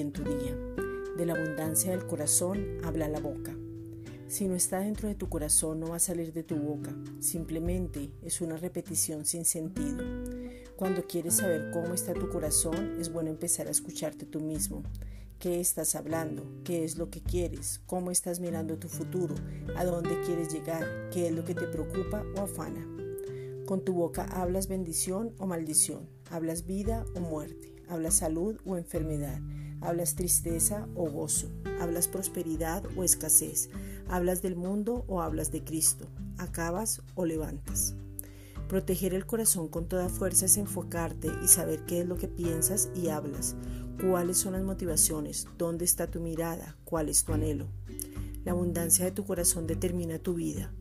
en tu día. De la abundancia del corazón habla la boca. Si no está dentro de tu corazón no va a salir de tu boca. Simplemente es una repetición sin sentido. Cuando quieres saber cómo está tu corazón es bueno empezar a escucharte tú mismo. ¿Qué estás hablando? ¿Qué es lo que quieres? ¿Cómo estás mirando tu futuro? ¿A dónde quieres llegar? ¿Qué es lo que te preocupa o afana? Con tu boca hablas bendición o maldición, hablas vida o muerte, hablas salud o enfermedad, hablas tristeza o gozo, hablas prosperidad o escasez, hablas del mundo o hablas de Cristo, acabas o levantas. Proteger el corazón con toda fuerza es enfocarte y saber qué es lo que piensas y hablas, cuáles son las motivaciones, dónde está tu mirada, cuál es tu anhelo. La abundancia de tu corazón determina tu vida.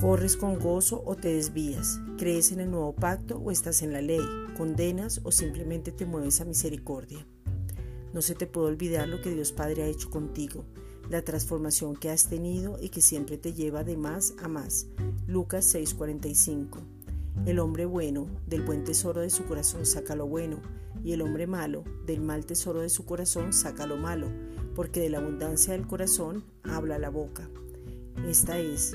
Corres con gozo o te desvías, crees en el nuevo pacto o estás en la ley, condenas o simplemente te mueves a misericordia. No se te puede olvidar lo que Dios Padre ha hecho contigo, la transformación que has tenido y que siempre te lleva de más a más. Lucas 6:45. El hombre bueno del buen tesoro de su corazón saca lo bueno, y el hombre malo del mal tesoro de su corazón saca lo malo, porque de la abundancia del corazón habla la boca. Esta es